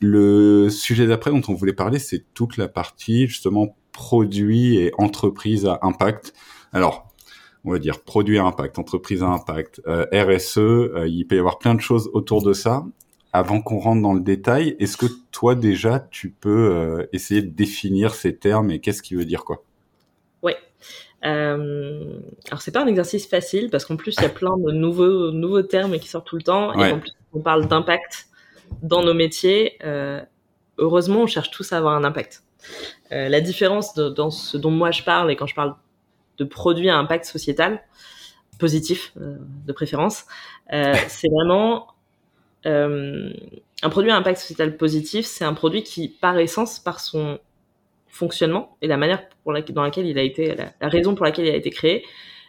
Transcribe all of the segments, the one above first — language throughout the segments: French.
Le sujet d'après dont on voulait parler, c'est toute la partie justement produit et entreprise à impact. Alors, on va dire produit à impact, entreprise à impact, euh, RSE, euh, il peut y avoir plein de choses autour de ça. Avant qu'on rentre dans le détail, est-ce que toi déjà tu peux euh, essayer de définir ces termes et qu'est-ce qui veut dire quoi? Euh, alors c'est pas un exercice facile parce qu'en plus il y a plein de nouveaux nouveaux termes qui sortent tout le temps et en plus on parle d'impact dans nos métiers. Euh, heureusement, on cherche tous à avoir un impact. Euh, la différence de, dans ce dont moi je parle et quand je parle de produits à impact sociétal positif euh, de préférence, c'est vraiment un produit à impact sociétal positif. C'est un produit qui, par essence, par son fonctionnement et la manière pour dans laquelle il a été, la, la, raison pour laquelle il a été créé,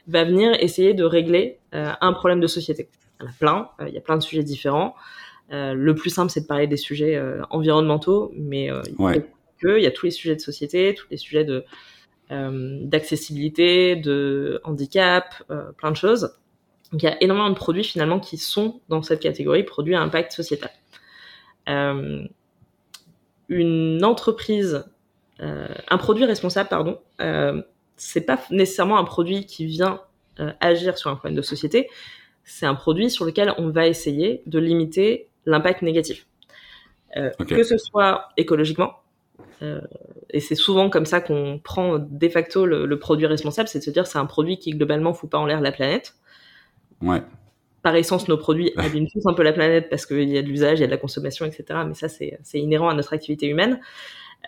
va venir essayer de régler un problème de société. Il y en a plein, il y a plein de sujets différents. Le plus simple, c'est de parler des sujets environnementaux, mais ouais il y a tous les sujets de société, tous les sujets de euh, d'accessibilité, de handicap, euh, plein de choses. Donc il y a énormément de produits finalement qui sont dans cette catégorie produits à impact sociétal. Euh, une entreprise, euh, un produit responsable, pardon, euh, c'est pas nécessairement un produit qui vient euh, agir sur un problème de société. C'est un produit sur lequel on va essayer de limiter l'impact négatif, okay. que ce soit écologiquement, euh, et c'est souvent comme ça qu'on prend de facto le, le produit responsable, c'est de se dire c'est un produit qui globalement fout pas en l'air la planète. Ouais. Par essence, nos produits abîment tous un peu la planète parce qu'il y a de l'usage, il y a de la consommation, etc. Mais ça, c'est inhérent à notre activité humaine.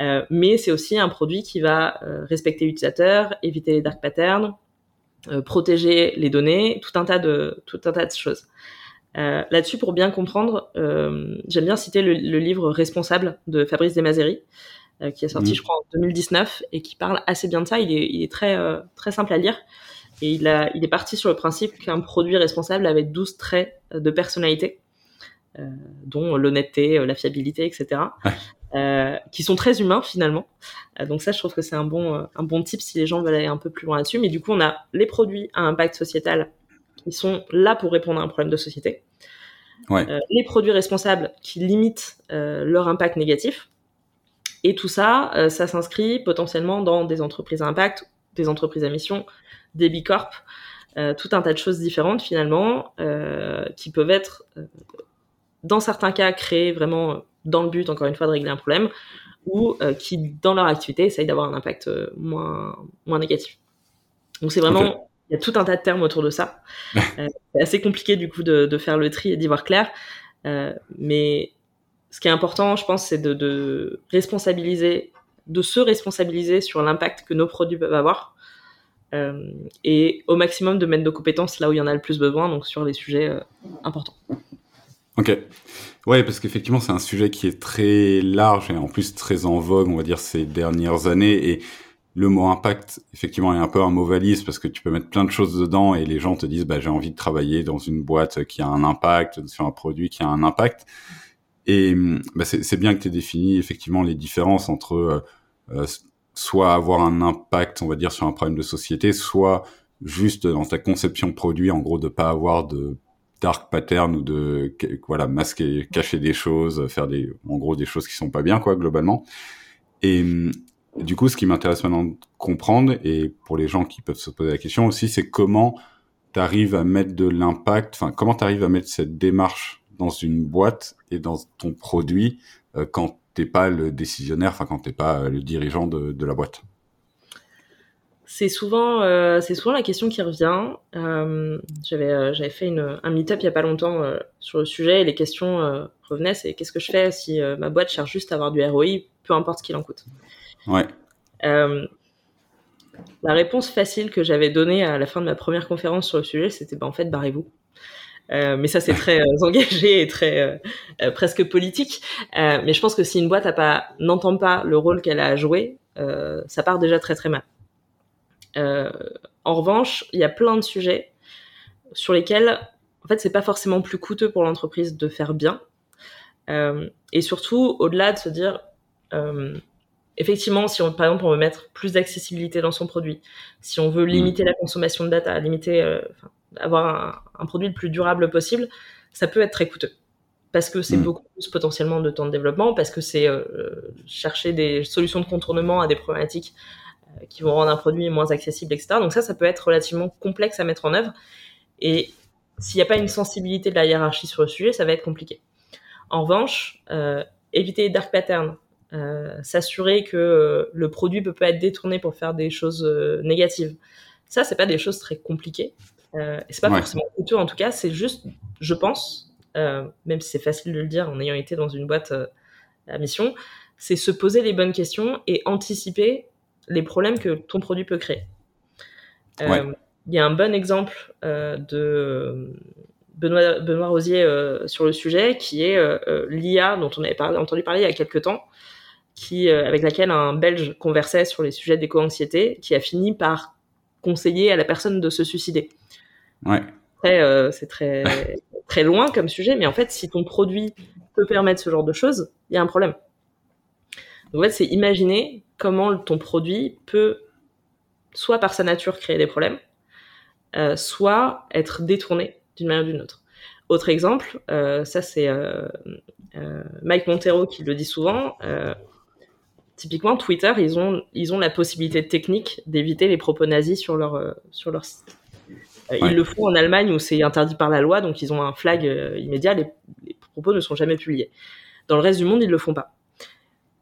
Euh, mais c'est aussi un produit qui va euh, respecter l'utilisateur, éviter les dark patterns, euh, protéger les données, tout un tas de tout un tas de choses. Euh, Là-dessus, pour bien comprendre, euh, j'aime bien citer le, le, livre Responsable de Fabrice Desmazeries, euh, qui est sorti, mmh. je crois, en 2019 et qui parle assez bien de ça. Il est, il est très, très simple à lire. Et il, a, il est parti sur le principe qu'un produit responsable avait 12 traits de personnalité, dont l'honnêteté, la fiabilité, etc. Ouais. Qui sont très humains finalement. Donc ça, je trouve que c'est un bon, un bon type si les gens veulent aller un peu plus loin là-dessus. Mais du coup, on a les produits à impact sociétal qui sont là pour répondre à un problème de société. Ouais. Euh, les produits responsables qui limitent leur impact négatif. Et tout ça, euh, ça s'inscrit potentiellement dans des entreprises à impact, des entreprises à mission, des bicorp, euh, tout un tas de choses différentes finalement, euh, qui peuvent être, euh, dans certains cas, créées vraiment dans le but, encore une fois, de régler un problème, ou euh, qui, dans leur activité, essayent d'avoir un impact moins, moins négatif. Donc c'est vraiment... Okay. Il y a tout un tas de termes autour de ça. c'est assez compliqué du coup de, de faire le tri et d'y voir clair. mais ce qui est important, je pense, c'est de, de, responsabiliser, de se responsabiliser sur l'impact que nos produits peuvent avoir. Euh, et au maximum de mettre nos compétences là où il y en a le plus besoin, donc sur les sujets euh, importants. Ok. Ouais, parce qu'effectivement, c'est un sujet qui est très large et en plus très en vogue, on va dire, ces dernières années. Et le mot impact, effectivement, est un peu un mot valise parce que tu peux mettre plein de choses dedans et les gens te disent, bah, j'ai envie de travailler dans une boîte qui a un impact, sur un produit qui a un impact. Et bah c'est bien que tu aies défini effectivement les différences entre euh, euh, soit avoir un impact, on va dire, sur un problème de société, soit juste dans ta conception produit, en gros, de pas avoir de dark pattern ou de voilà masquer, cacher des choses, faire des, en gros, des choses qui sont pas bien, quoi, globalement. Et du coup, ce qui m'intéresse maintenant de comprendre, et pour les gens qui peuvent se poser la question aussi, c'est comment tu arrives à mettre de l'impact, enfin, comment tu arrives à mettre cette démarche dans une boîte et dans ton produit euh, quand t'es pas le décisionnaire, enfin quand t'es pas euh, le dirigeant de, la boîte? C'est souvent, euh, c'est souvent la question qui revient. Euh, j'avais, fait une, un meet-up il y a pas longtemps sur le sujet et les questions revenaient. C'est qu'est-ce que je fais si ma boîte cherche juste à avoir du ROI, peu importe ce qu'il en coûte. Ouais. la réponse facile que j'avais donnée à la fin de ma première conférence sur le sujet, c'était bah, en fait barrez-vous. Euh, mais ça, c'est très euh, engagé et très euh, euh presque politique. Euh, mais je pense que si une boîte n'entend pas le rôle qu'elle a à jouer, ça part déjà très très mal. en revanche, il y a plein de sujets sur lesquels, en fait, c'est pas forcément plus coûteux pour l'entreprise de faire bien. et surtout, au-delà de se dire, effectivement, si on, par exemple on veut mettre plus d'accessibilité dans son produit, si on veut limiter mmh. la consommation de data, limiter, avoir un, un, produit le plus durable possible, ça peut être très coûteux. parce que c'est mm. beaucoup plus potentiellement de temps de développement, parce que c'est chercher des solutions de contournement à des problématiques qui vont rendre un produit moins accessible, etc. Donc ça, ça peut être relativement complexe à mettre en œuvre. Et s'il n'y a pas une sensibilité de la hiérarchie sur le sujet, ça va être compliqué. En revanche, euh, éviter les dark patterns, euh, s'assurer que euh, le produit peut pas être détourné pour faire des choses négatives. Ça, c'est pas des choses très compliquées. Euh, c'est pas forcément coûteux en tout cas. C'est juste, je pense, même si c'est facile de le dire en ayant été dans une boîte à mission, c'est se poser les bonnes questions et anticiper les problèmes que ton produit peut créer. Il y a un bon exemple de Benoît, Benoît Rosier euh, sur le sujet, qui est euh, euh, l'IA dont on avait parlé, entendu parler il y a quelques temps, qui, avec laquelle un Belge conversait sur les sujets d'éco-anxiété, qui a fini par conseiller à la personne de se suicider. Ouais. c'est très, très loin comme sujet, mais en fait, si ton produit peut permettre ce genre de choses, il y a un problème. Donc, en fait, c'est imaginer comment ton produit peut, soit par sa nature, créer des problèmes, soit être détourné d'une manière ou d'une autre. Autre exemple, euh, ça c'est euh, euh, Mike Montero qui le dit souvent. Typiquement, Twitter, ils ont, ils ont la possibilité technique d'éviter les propos nazis sur leur, sur leur site. Ils le font en Allemagne où c'est interdit par la loi, donc ils ont un flag immédiat, les, propos ne sont jamais publiés. Dans le reste du monde, ils le font pas.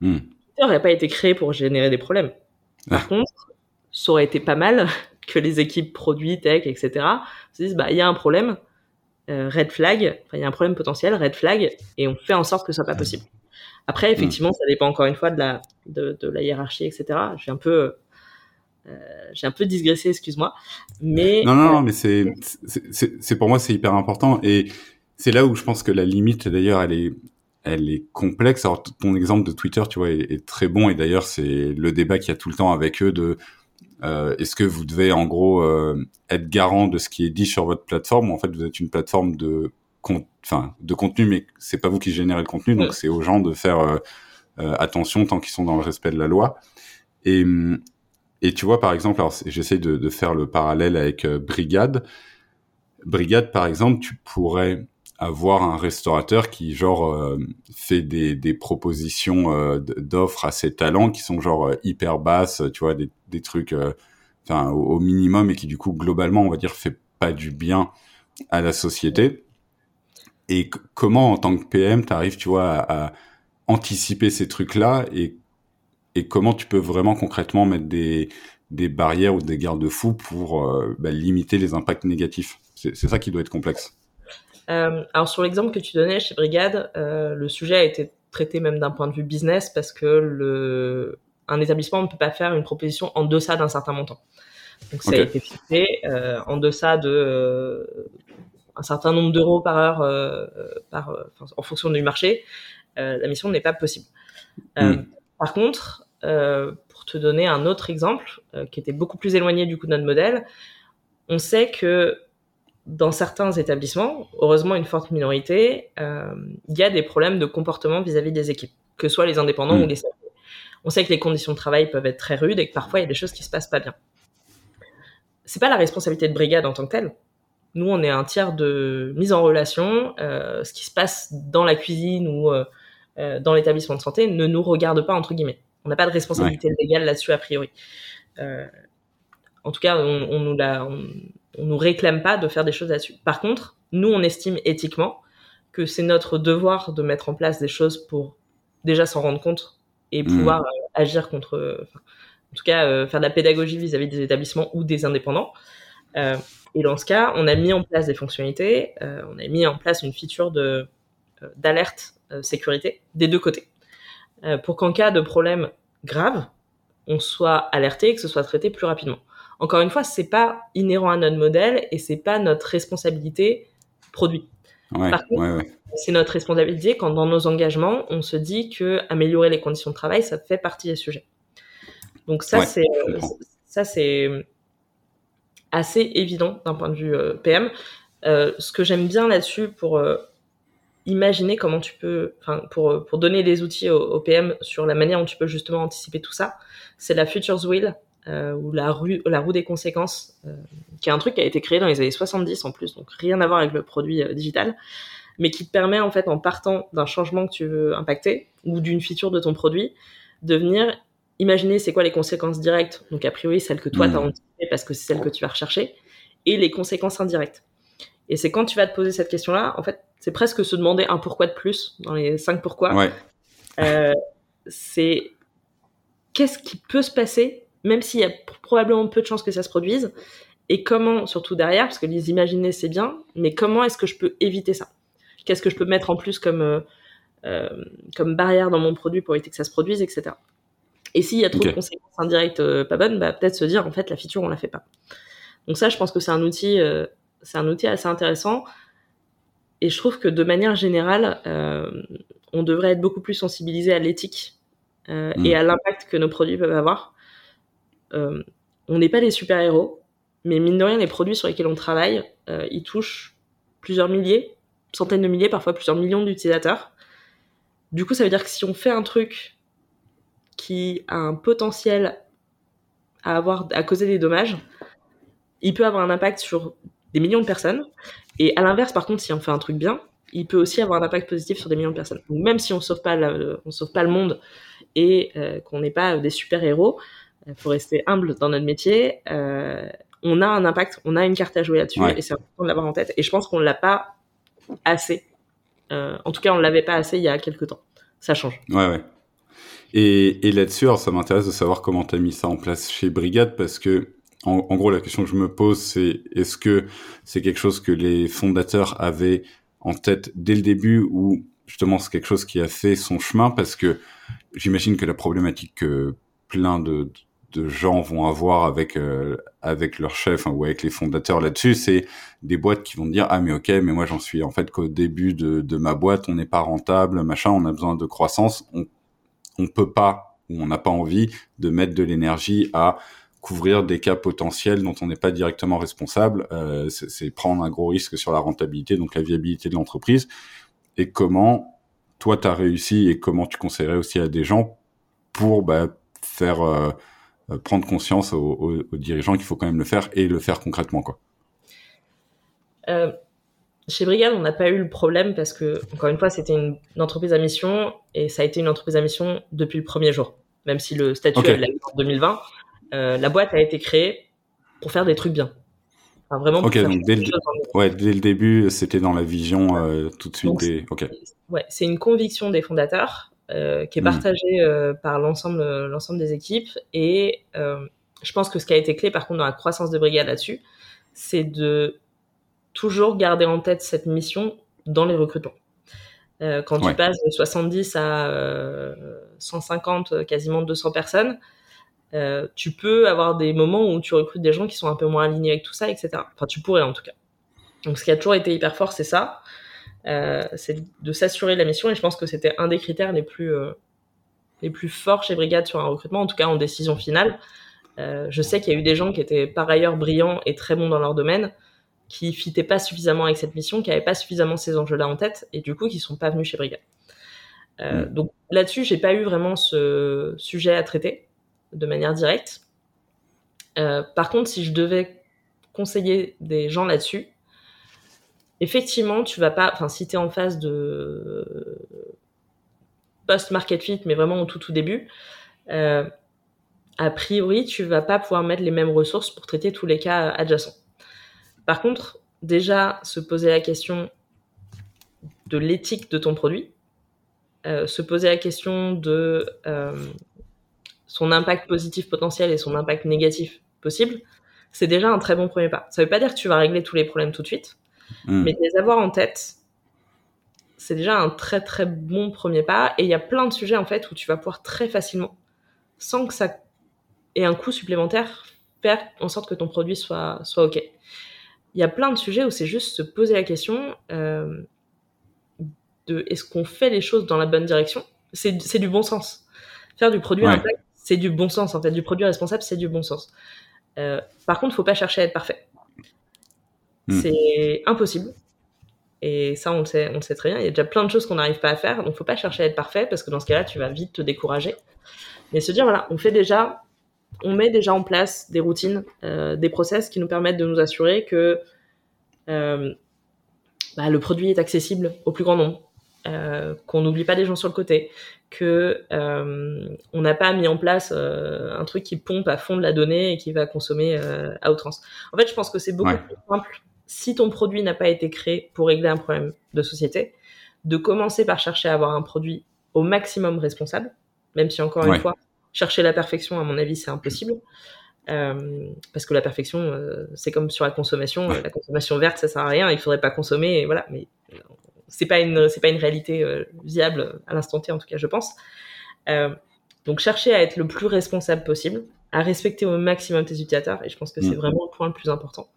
Hmm. Twitter n'a pas été créé pour générer des problèmes. Par ah. contre, ça aurait été pas mal que les équipes produits, tech, etc. se disent, bah, il y a un problème, euh, red flag, il y a un problème potentiel, red flag, et on fait en sorte que ce soit pas possible. Après, effectivement, ça dépend encore une fois de la, de, la hiérarchie, etc. J'ai un peu, euh, j'ai un peu digressé, excuse-moi. Mais non, non, non mais c'est, c'est pour moi c'est hyper important et c'est là où je pense que la limite d'ailleurs elle est, elle est complexe. Alors ton exemple de Twitter, tu vois, est, est très bon et d'ailleurs c'est le débat qu'il y a tout le temps avec eux de euh, Est-ce que vous devez en gros euh, être garant de ce qui est dit sur votre plateforme ou en fait vous êtes une plateforme de enfin de contenu mais c'est pas vous qui générez le contenu donc c'est aux gens de faire euh, euh, attention tant qu'ils sont dans le respect de la loi. Et et tu vois par exemple alors j'essaie de, de, faire le parallèle avec Brigade. Brigade par exemple tu pourrais avoir un restaurateur qui genre euh, fait des, des propositions euh, d'offres à ses talents qui sont genre euh, hyper basses, tu vois, des, des trucs enfin au, minimum et qui du coup globalement on va dire fait pas du bien à la société. Et comment en tant que PM t'arrives, tu vois, à, anticiper ces trucs-là et et comment tu peux vraiment concrètement mettre des des barrières ou des garde-fous pour bah, limiter les impacts négatifs? C'est ça qui doit être complexe. Euh, alors sur l'exemple que tu donnais chez Brigade, euh, le sujet a été traité même d'un point de vue business parce que le, un établissement ne peut pas faire une proposition en deçà d'un certain montant. Donc ça a été fixé euh, en deçà de euh, un certain nombre d'euros par heure euh, par, en fonction du marché. la mission n'est pas possible. Hmm. Par contre, pour te donner un autre exemple qui était beaucoup plus éloigné du coup de notre modèle, on sait que dans certains établissements, heureusement une forte minorité, euh, il y a des problèmes de comportement vis-à-vis des équipes, que ce soit les indépendants ou mm. les salariés. On sait que les conditions de travail peuvent être très rudes et que parfois il y a des choses qui se passent pas bien. C'est pas la responsabilité de brigade en tant que telle. Nous, on est un tiers de mise en relation. Euh, ce qui se passe dans la cuisine ou euh, euh dans l'établissement de santé ne nous regarde pas entre guillemets. On n'a pas de responsabilité légale là-dessus a priori. En tout cas, on, on nous l'a, on, on nous réclame pas de faire des choses là-dessus. Par contre, nous, on estime éthiquement que c'est notre devoir de mettre en place des choses pour déjà s'en rendre compte et mmh. pouvoir euh, agir contre, en tout cas, euh, faire de la pédagogie vis-à-vis des établissements ou des indépendants. Euh, et dans ce cas, on a mis en place des fonctionnalités, on a mis en place une feature de d'alerte sécurité des deux côtés, pour qu'en cas de problème grave, on soit alerté et que ce soit traité plus rapidement. Encore une fois, c'est pas inhérent à notre modèle et c'est pas notre responsabilité produit. Par contre, c'est notre responsabilité quand dans nos engagements, on se dit que améliorer les conditions de travail, ça fait partie des sujets. Donc ça, c'est ça c'est assez évident d'un point de vue euh, PM. Euh, ce que j'aime bien là-dessus pour euh, imaginer comment tu peux, enfin pour pour donner les outils au, PM sur la manière dont tu peux justement anticiper tout ça, c'est la Futures Wheel ou la, rue, la roue des conséquences, qui est un truc qui a été créé dans les années 70 en plus, donc rien à voir avec le produit digital. mais qui te permet en fait en partant d'un changement que tu veux impacter ou d'une feature de ton produit, de venir imaginer c'est quoi les conséquences directes, donc a priori celles que toi tu as mmh. anticipées parce que c'est celles que tu vas rechercher, et les conséquences indirectes. Et c'est quand tu vas te poser cette question-là, en fait, c'est presque se demander un pourquoi de plus dans les cinq pourquoi. Ouais. Euh, c'est qu'est-ce qui peut se passer, même s'il y a probablement peu de chances que ça se produise, et comment, surtout derrière, parce que les imaginer c'est bien, mais comment est-ce que je peux éviter ça? Qu'est-ce que je peux mettre en plus comme, euh, euh, comme barrière dans mon produit pour éviter que ça se produise, etc. Et s'il y a trop de conséquences indirectes pas bonnes, bah, peut-être se dire en fait la feature on la fait pas. Donc ça, je pense que c'est un outil c'est un outil assez intéressant. Et je trouve que de manière générale, euh, on devrait être beaucoup plus sensibilisé à l'éthique euh, et mm. à l'impact que nos produits peuvent avoir. Euh, on n'est pas des super-héros, mais mine de rien, les produits sur lesquels on travaille, ils touchent plusieurs milliers, centaines de milliers, parfois plusieurs millions d'utilisateurs. Du coup, ça veut dire que si on fait un truc qui a un potentiel à avoir, à causer des dommages, il peut avoir un impact sur des millions de personnes. Et à l'inverse, par contre, si on fait un truc bien, il peut aussi avoir un impact positif sur des millions de personnes. Donc même si on sauve pas, on sauve pas le monde et euh, qu'on n'est pas des super héros, il faut rester humble dans notre métier. Euh, on a un impact, on a une carte à jouer là-dessus et c'est important de l'avoir en tête. Et je pense qu'on l'a pas assez. Euh, en tout cas, on l'avait pas assez il y a quelques temps. Ça change. Ouais, ouais. Et, et là-dessus, ça m'intéresse de savoir comment tu as mis ça en place chez Brigade parce que en, gros, la question que je me pose, c'est est-ce que c'est quelque chose que les fondateurs avaient en tête dès le début ou justement c'est quelque chose qui a fait son chemin? Parce que j'imagine que la problématique que plein de, de gens vont avoir avec euh, avec leur chef ou avec les fondateurs là-dessus, c'est des boîtes qui vont dire ah mais ok mais moi j'en suis en fait qu'au début de, de ma boîte on n'est pas rentable machin on a besoin de croissance on on peut pas ou on n'a pas envie de mettre de l'énergie à couvrir des cas potentiels dont on n'est pas directement responsable, euh, c'est prendre un gros risque sur la rentabilité, donc la viabilité de l'entreprise. Et comment toi tu as réussi et comment tu conseillerais aussi à des gens pour bah, faire euh, euh, prendre conscience aux, dirigeants qu'il faut quand même le faire et le faire concrètement quoi? Chez Brigade, on n'a pas eu le problème parce que, encore une fois, c'était une, entreprise à mission et ça a été une entreprise à mission depuis le premier jour. Même si le statut okay. est en 2020, euh, la boîte a été créée pour faire des trucs bien. Enfin, vraiment. Ok, donc dès le, ouais, dès le début, c'était dans la vision euh, tout de suite. des... Ok. Ouais, c'est une conviction des fondateurs euh, qui est hmm. partagée par l'ensemble, l'ensemble des équipes. Et je pense que ce qui a été clé, par contre, dans la croissance de Brigade là-dessus, c'est de toujours garder en tête cette mission dans les recrutements. quand tu passes de 70 à 150, quasiment 200 personnes, euh, tu peux avoir des moments où tu recrutes des gens qui sont un peu moins alignés avec tout ça, etc. Enfin, tu pourrais en tout cas. Donc, ce qui a toujours été hyper fort, c'est ça. Euh, c'est de s'assurer de la mission et je pense que c'était un des critères les plus, euh, les plus forts chez Brigade sur un recrutement, en tout cas en décision finale. je sais qu'il y a eu des gens qui étaient par ailleurs brillants et très bons dans leur domaine, qui fitaient pas suffisamment avec cette mission, qui n'avaient pas suffisamment ces enjeux-là en tête et du coup qui sont pas venus chez Brigade. Mm. Donc là-dessus, j'ai pas eu vraiment ce sujet à traiter de manière directe. Euh, par contre, si je devais conseiller des gens là-dessus, effectivement, tu vas pas, enfin, si tu es en phase de post-market fit, mais vraiment au tout tout début, euh, a priori, tu vas pas pouvoir mettre les mêmes ressources pour traiter tous les cas adjacents. Par contre, déjà, se poser la question de l'éthique de ton produit, euh, se poser la question de son impact positif potentiel et son impact négatif possible, c'est déjà un très bon premier pas. Ça veut pas dire que tu vas régler tous les problèmes tout de suite, hmm. mais de les avoir en tête, c'est déjà un très très bon premier pas. Et il y a plein de sujets en fait où tu vas pouvoir très facilement, sans que ça ait un coût supplémentaire, faire en sorte que ton produit soit, soit OK. Il y a plein de sujets où c'est juste se poser la question euh, de est-ce qu'on fait les choses dans la bonne direction? C'est du bon sens. Faire du produit impact, c'est du bon sens en fait. Du produit responsable, c'est du bon sens. Euh, par contre, faut pas chercher à être parfait. Hmm. C'est impossible. Et ça, on le sait, on sait très bien. Il y a déjà plein de choses qu'on n'arrive pas à faire, donc faut pas chercher à être parfait parce que dans ce cas-là, tu vas vite te décourager. Mais se dire voilà, on fait déjà, on met déjà en place des routines, euh, des process qui nous permettent de nous assurer que euh, bah, le produit est accessible au plus grand nombre, qu'on n'oublie pas des gens sur le côté, que on n'a pas mis en place un truc qui pompe à fond de la donnée et qui va consommer à outrance. En fait, je pense que c'est beaucoup plus simple si ton produit n'a pas été créé pour régler un problème de société, de commencer par chercher à avoir un produit au maximum responsable, même si encore une fois, chercher la perfection, à mon avis, c'est impossible. Euh, parce que la perfection, euh, c'est comme sur la consommation. La consommation verte, ça sert à rien. Il faudrait pas consommer. Et voilà. Mais euh, c'est pas une, c'est pas une réalité viable à l'instant T, en tout cas, je pense. donc, chercher à être le plus responsable possible, à respecter au maximum tes utilisateurs. Et je pense que c'est mm. vraiment le point le plus important.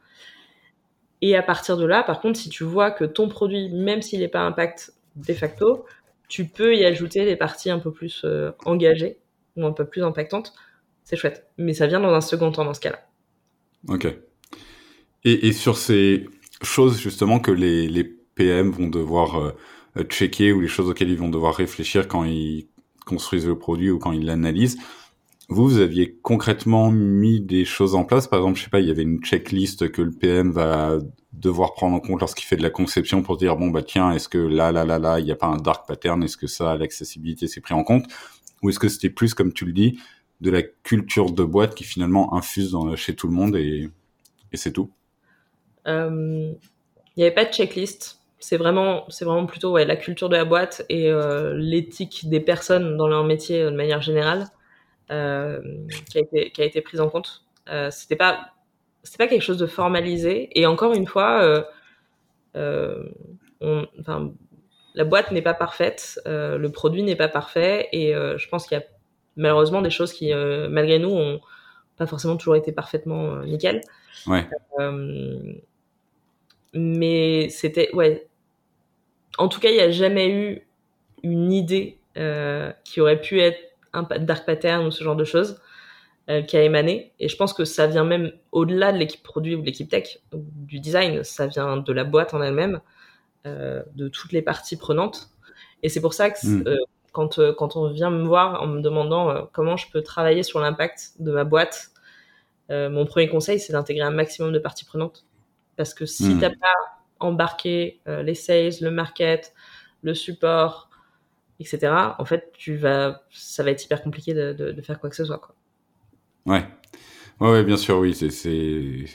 Et à partir de là, par contre, si tu vois que ton produit, même s'il n'est pas impact de facto, tu peux y ajouter des parties un peu plus engagées ou un peu plus impactantes c'est chouette. Mais ça vient dans un second temps dans ce cas-là. Ok. Et, sur ces choses justement que les, PM vont devoir euh, checker ou les choses auxquelles ils vont devoir réfléchir quand ils construisent le produit ou quand ils l'analysent, vous, vous aviez concrètement mis des choses en place? Par exemple, je sais pas, il y avait une checklist que le PM va devoir prendre en compte lorsqu'il fait de la conception pour dire bon bah tiens, est-ce que là là là là, il n'y a pas un dark pattern, est-ce que ça, l'accessibilité, c'est pris en compte, ou est-ce que c'était plus comme tu le dis, de la culture de boîte qui finalement infuse chez tout le monde et, c'est tout? Il euh, n'y avait pas de checklist. C'est vraiment, c'est vraiment plutôt la culture de la boîte et euh, l'éthique des personnes dans leur métier de manière générale euh, qui, a été, prise en compte. c'était pas, c'était pas quelque chose de formalisé. Et encore une fois, enfin, la boîte n'est pas parfaite, le produit n'est pas parfait, et je pense qu'il y a malheureusement des choses qui, euh, malgré nous, ont pas forcément toujours été parfaitement euh, nickel. Ouais. Euh, mais c'était, ouais. En tout cas, il n'y a jamais eu une idée qui aurait pu être un dark pattern ou ce genre de choses qui a émané. Et je pense que ça vient même au-delà de l'équipe produit ou de l'équipe tech, ou du design. Ça vient de la boîte en elle-même, de toutes les parties prenantes. Et c'est pour ça que hmm quand, euh, quand on vient me voir en me demandant euh, comment je peux travailler sur l'impact de ma boîte, euh, mon premier conseil, c'est d'intégrer un maximum de parties prenantes. Parce que si tu hmm. t'as pas embarqué les sales, le market, le support, etc., en fait, tu vas, ça va être hyper compliqué de, de, faire quoi que ce soit. Quoi. Ouais. Ouais, bien sûr, oui, c'est,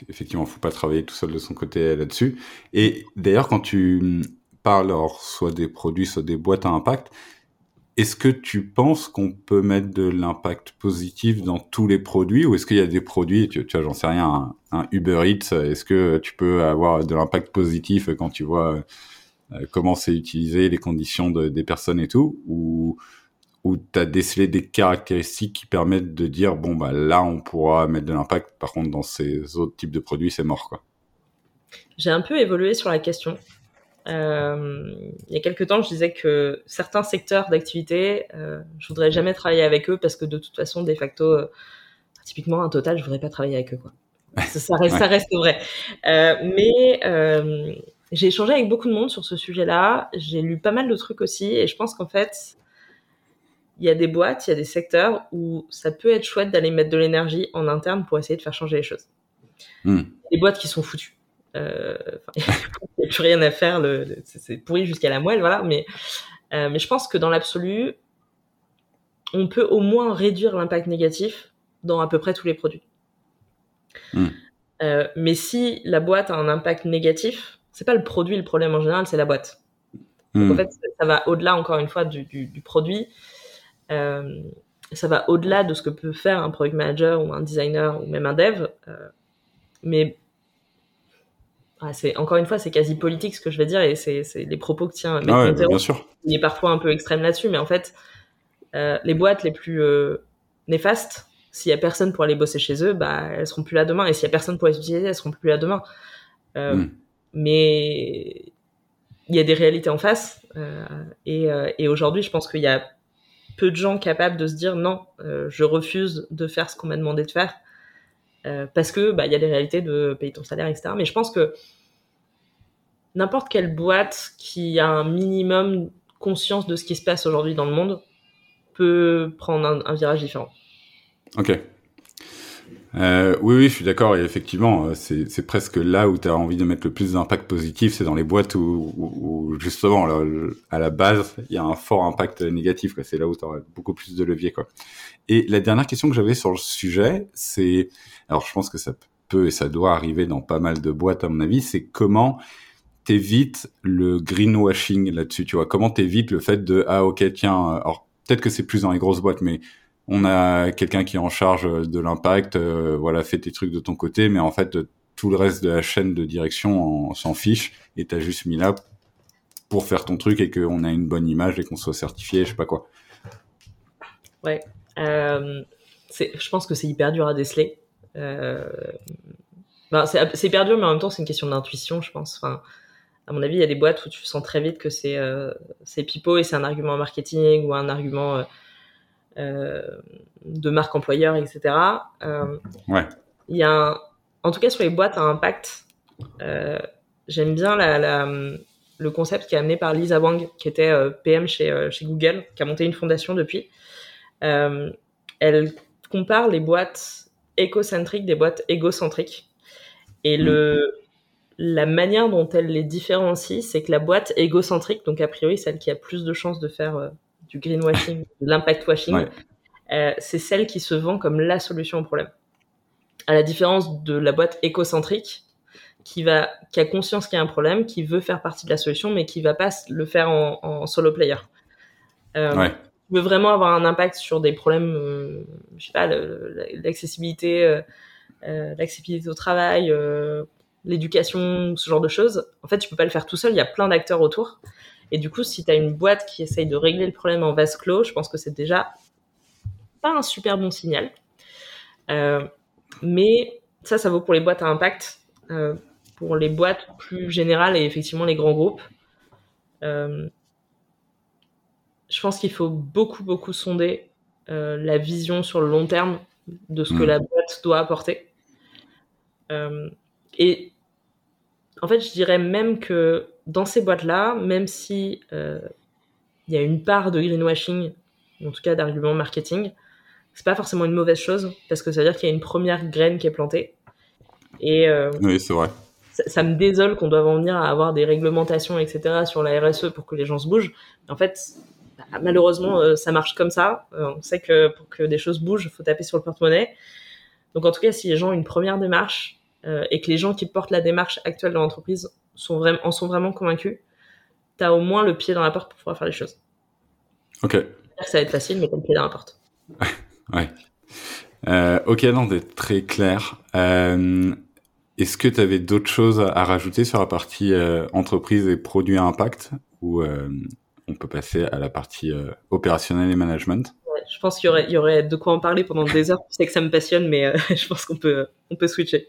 effectivement, faut pas travailler tout seul de son côté là-dessus. Et d'ailleurs, quand tu parles, alors, soit des produits, soit des boîtes à impact, est-ce que tu penses qu'on peut mettre de l'impact positif dans tous les produits ou est-ce qu'il y a des produits, tu, vois, j'en sais rien, un, Uber Eats, est-ce que tu peux avoir de l'impact positif quand tu vois euh, comment c'est utilisé, les conditions de, des personnes et tout, ou ou tu as décelé des caractéristiques qui permettent de dire bon bah là on pourra mettre de l'impact, par contre dans ces autres types de produits c'est mort quoi. J'ai un peu évolué sur la question. Euh, il y a quelques temps, je disais que certains secteurs d'activité, euh, je voudrais jamais travailler avec eux parce que de toute façon, de facto, euh, typiquement un total, je voudrais pas travailler avec eux. Quoi. Ça, reste, ça reste vrai. Euh, mais j'ai échangé avec beaucoup de monde sur ce sujet-là. J'ai lu pas mal de trucs aussi, et je pense qu'en fait, il y a des boîtes, il y a des secteurs où ça peut être chouette d'aller mettre de l'énergie en interne pour essayer de faire changer les choses. Hmm. Des boîtes qui sont foutues. Euh, il n'y a plus rien à faire, le, c'est pourri jusqu'à la moelle, voilà. Mais, euh, mais je pense que dans l'absolu, on peut au moins réduire l'impact négatif dans à peu près tous les produits. Hmm. Euh, mais si la boîte a un impact négatif, c'est pas le produit le problème en général, c'est la boîte. Donc, en hmm. fait, ça va au-delà encore une fois du, du, produit. Euh, ça va au-delà de ce que peut faire un product manager ou un designer ou même un dev. Euh, mais ah, c'est encore une fois, c'est quasi politique ce que je vais dire et c'est les propos que tient ah bien sûr. Il est parfois un peu extrême là-dessus, mais en fait, euh, les boîtes les plus néfastes, s'il y a personne pour aller bosser chez eux, bah elles seront plus là demain. Et s'il y a personne pour les utiliser, elles seront plus là demain. Hmm. Mais il y a des réalités en face. et, et aujourd'hui, je pense qu'il y a peu de gens capables de se dire non, je refuse de faire ce qu'on m'a demandé de faire euh, parce que bah il y a des réalités de payer ton salaire, etc. Mais je pense que n'importe quelle boîte qui a un minimum conscience de ce qui se passe aujourd'hui dans le monde peut prendre un, virage différent. Ok. Euh, oui, oui, je suis d'accord. Et effectivement, euh, c'est presque là où tu as envie de mettre le plus d'impact positif. C'est dans les boîtes où, justement, à la base, il y a un fort impact négatif. C'est là où tu auras beaucoup plus de levier. Et la dernière question que j'avais sur le sujet, c'est... Alors, je pense que ça peut et ça doit arriver dans pas mal de boîtes, à mon avis. C'est comment t'évites le greenwashing là-dessus, tu vois? Comment t'évites le fait de ah ok tiens, alors peut-être que c'est plus dans les grosses boîtes, mais on a quelqu'un qui est en charge de l'impact, euh, voilà, fais tes trucs de ton côté, mais en fait, tout le reste de la chaîne de direction s'en fiche et t'as juste mis là pour faire ton truc et qu'on a une bonne image et qu'on soit certifié, je sais pas quoi. Ouais, euh, je pense que c'est hyper dur à déceler. Euh, ben, c'est hyper dur, mais en même temps, c'est une question d'intuition, je pense. Enfin, à mon avis, il y a des boîtes où tu sens très vite que c'est euh, pipeau et c'est un argument marketing ou un argument euh, de marque employeur, etc. Euh, ouais. Il y a en tout cas sur les boîtes à impact, euh, j'aime bien la, le concept qui est amené par Lisa Wang, qui était PM chez, chez Google, qui a monté une fondation depuis. elle compare les boîtes écocentriques des boîtes égocentriques. Et le, la manière dont elle les différencie, c'est que la boîte égocentrique, donc a priori celle qui a plus de chances de faire du greenwashing, de l'impact washing, euh, c'est celle qui se vend comme la solution au problème. À la différence de la boîte écocentrique, qui va, qui a conscience qu'il y a un problème, qui veut faire partie de la solution, mais qui va pas le faire en, solo player. Euh, veut vraiment avoir un impact sur des problèmes, euh, je sais pas, l'accessibilité, euh, l'accessibilité au travail, l'éducation, ce genre de choses. En fait, tu peux pas le faire tout seul. Il y a plein d'acteurs autour. Et du coup, si tu as une boîte qui essaye de régler le problème en vase clos, je pense que c'est déjà pas un super bon signal. Euh, mais ça, ça vaut pour les boîtes à impact. Euh, pour les boîtes plus générales et effectivement les grands groupes, euh, je pense qu'il faut beaucoup, beaucoup sonder la vision sur le long terme de ce que mm. la boîte doit apporter. et en fait, je dirais même que dans ces boîtes-là, même si euh, il y a une part de greenwashing, en tout cas d'argument marketing, c'est pas forcément une mauvaise chose parce que ça veut dire qu'il y a une première graine qui est plantée. Et euh, oui, c'est vrai. Ça, me désole qu'on doive en venir à avoir des réglementations, etc., sur la RSE pour que les gens se bougent. en fait, bah, malheureusement, euh, ça marche comme ça. on sait que pour que des choses bougent, il faut taper sur le porte-monnaie. Donc, en tout cas, si les gens ont une première démarche et que les gens qui portent la démarche actuelle de l'entreprise sont vraiment, en sont vraiment convaincus, tu as au moins le pied dans la porte pour pouvoir faire les choses. Ok. Ça va être facile, mais le pied dans la porte. ouais. Euh, ok, non, d'être très clair. Euh, est-ce que tu avais d'autres choses à rajouter sur la partie euh, entreprise et produits à impact? Ou on peut passer à la partie opérationnelle et management? Je pense qu'il y aurait, y aurait de quoi en parler pendant des heures. Je sais que ça me passionne, mais je pense qu'on peut, on peut switcher.